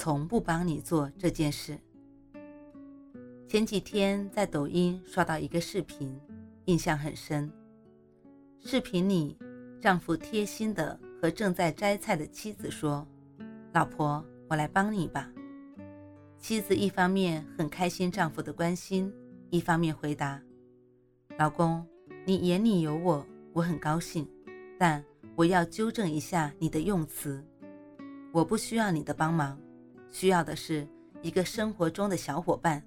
从不帮你做这件事。前几天在抖音刷到一个视频，印象很深。视频里，丈夫贴心的和正在摘菜的妻子说：“老婆，我来帮你吧。”妻子一方面很开心丈夫的关心，一方面回答：“老公，你眼里有我，我很高兴，但我要纠正一下你的用词。”我不需要你的帮忙，需要的是一个生活中的小伙伴，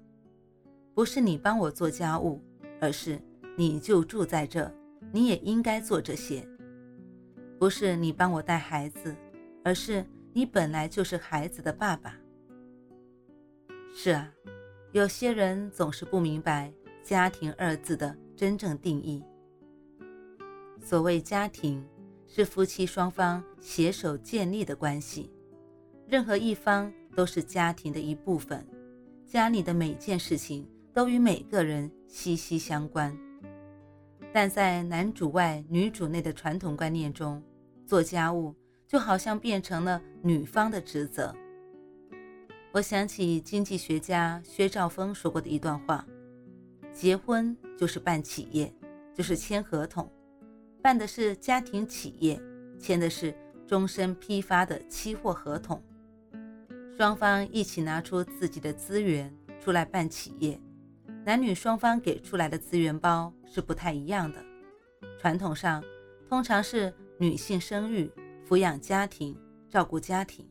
不是你帮我做家务，而是你就住在这，你也应该做这些。不是你帮我带孩子，而是你本来就是孩子的爸爸。是啊，有些人总是不明白“家庭”二字的真正定义。所谓家庭，是夫妻双方携手建立的关系。任何一方都是家庭的一部分，家里的每件事情都与每个人息息相关。但在男主外女主内的传统观念中，做家务就好像变成了女方的职责。我想起经济学家薛兆丰说过的一段话：结婚就是办企业，就是签合同，办的是家庭企业，签的是终身批发的期货合同。双方一起拿出自己的资源出来办企业，男女双方给出来的资源包是不太一样的。传统上，通常是女性生育、抚养家庭、照顾家庭。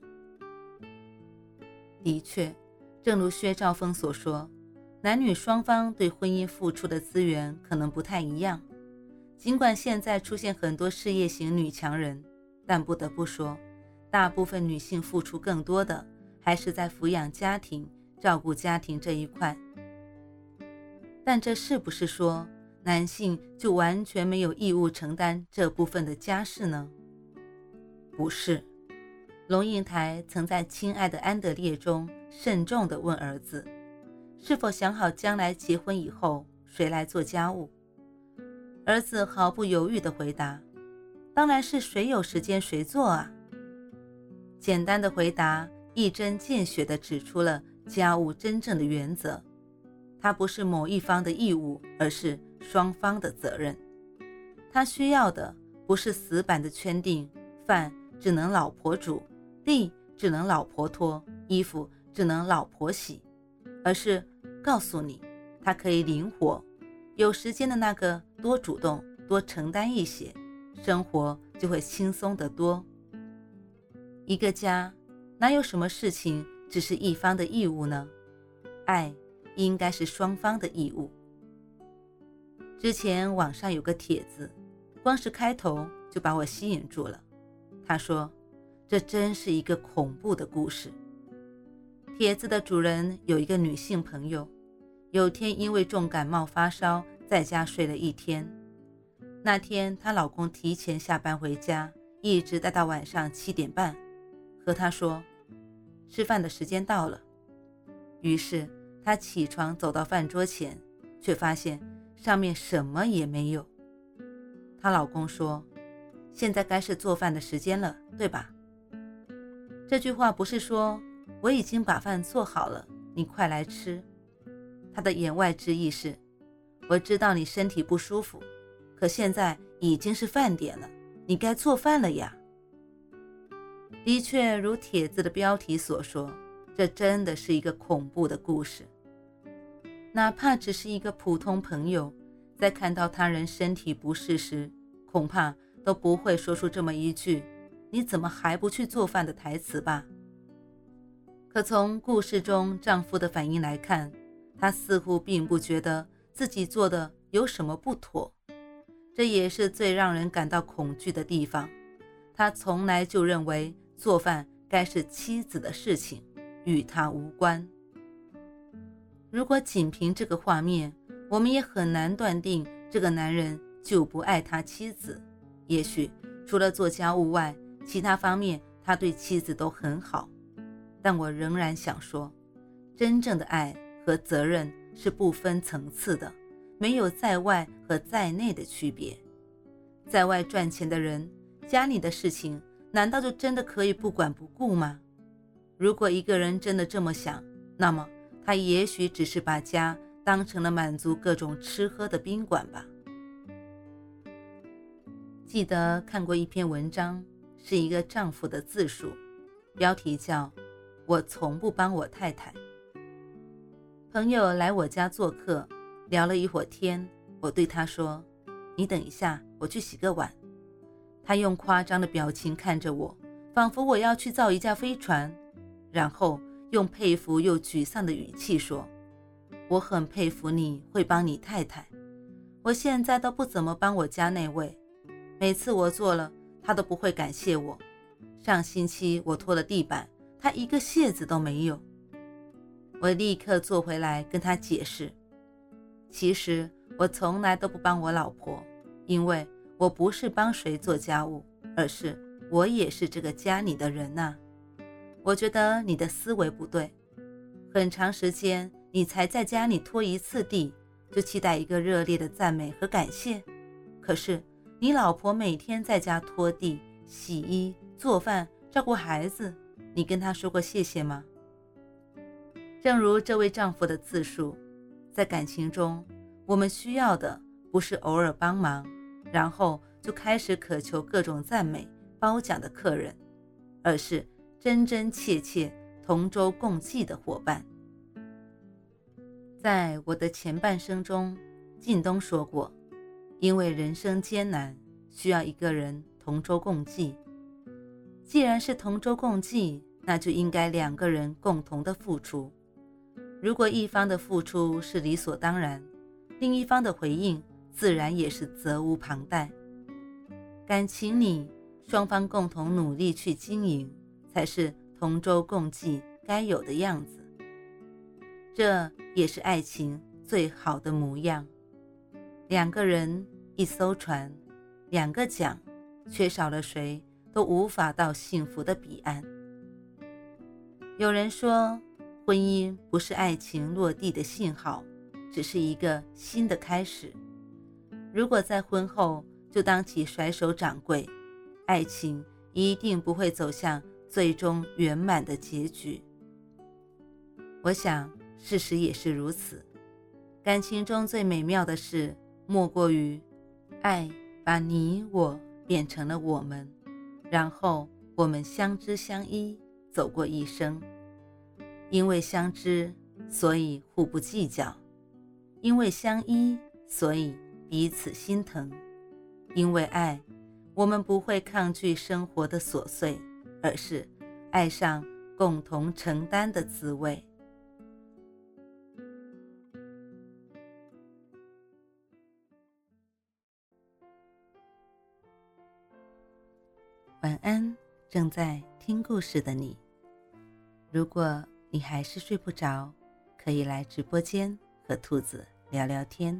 的确，正如薛兆丰所说，男女双方对婚姻付出的资源可能不太一样。尽管现在出现很多事业型女强人，但不得不说，大部分女性付出更多的。还是在抚养家庭、照顾家庭这一块，但这是不是说男性就完全没有义务承担这部分的家事呢？不是。龙应台曾在《亲爱的安德烈》中慎重地问儿子：“是否想好将来结婚以后谁来做家务？”儿子毫不犹豫地回答：“当然是谁有时间谁做啊。”简单的回答。一针见血地指出了家务真正的原则：它不是某一方的义务，而是双方的责任。他需要的不是死板的圈定，饭只能老婆煮，地只能老婆拖，衣服只能老婆洗，而是告诉你，他可以灵活，有时间的那个多主动、多承担一些，生活就会轻松得多。一个家。哪有什么事情只是一方的义务呢？爱应该是双方的义务。之前网上有个帖子，光是开头就把我吸引住了。他说：“这真是一个恐怖的故事。”帖子的主人有一个女性朋友，有天因为重感冒发烧，在家睡了一天。那天她老公提前下班回家，一直待到晚上七点半，和他说。吃饭的时间到了，于是她起床走到饭桌前，却发现上面什么也没有。她老公说：“现在该是做饭的时间了，对吧？”这句话不是说我已经把饭做好了，你快来吃。他的言外之意是：我知道你身体不舒服，可现在已经是饭点了，你该做饭了呀。的确，如帖子的标题所说，这真的是一个恐怖的故事。哪怕只是一个普通朋友，在看到他人身体不适时，恐怕都不会说出这么一句“你怎么还不去做饭”的台词吧。可从故事中丈夫的反应来看，他似乎并不觉得自己做的有什么不妥，这也是最让人感到恐惧的地方。他从来就认为。做饭该是妻子的事情，与他无关。如果仅凭这个画面，我们也很难断定这个男人就不爱他妻子。也许除了做家务外，其他方面他对妻子都很好。但我仍然想说，真正的爱和责任是不分层次的，没有在外和在内的区别。在外赚钱的人，家里的事情难道就真的可以不管不顾吗？如果一个人真的这么想，那么他也许只是把家当成了满足各种吃喝的宾馆吧。记得看过一篇文章，是一个丈夫的自述，标题叫“我从不帮我太太”。朋友来我家做客，聊了一会儿天，我对他说：“你等一下，我去洗个碗。”他用夸张的表情看着我，仿佛我要去造一架飞船。然后用佩服又沮丧的语气说：“我很佩服你会帮你太太，我现在都不怎么帮我家那位，每次我做了，他都不会感谢我。上星期我拖了地板，他一个谢字都没有。”我立刻坐回来跟他解释：“其实我从来都不帮我老婆，因为我不是帮谁做家务，而是我也是这个家里的人呐。”我觉得你的思维不对，很长时间你才在家里拖一次地，就期待一个热烈的赞美和感谢。可是你老婆每天在家拖地、洗衣、做饭、照顾孩子，你跟她说过谢谢吗？正如这位丈夫的自述，在感情中，我们需要的不是偶尔帮忙，然后就开始渴求各种赞美、褒奖的客人，而是。真真切切同舟共济的伙伴。在我的前半生中，靳东说过：“因为人生艰难，需要一个人同舟共济。既然是同舟共济，那就应该两个人共同的付出。如果一方的付出是理所当然，另一方的回应自然也是责无旁贷。感情里，双方共同努力去经营。”才是同舟共济该有的样子，这也是爱情最好的模样。两个人一艘船，两个桨，缺少了谁都无法到幸福的彼岸。有人说，婚姻不是爱情落地的信号，只是一个新的开始。如果在婚后就当起甩手掌柜，爱情一定不会走向。最终圆满的结局，我想事实也是如此。感情中最美妙的事，莫过于爱把你我变成了我们，然后我们相知相依，走过一生。因为相知，所以互不计较；因为相依，所以彼此心疼；因为爱，我们不会抗拒生活的琐碎。而是爱上共同承担的滋味。晚安，正在听故事的你。如果你还是睡不着，可以来直播间和兔子聊聊天，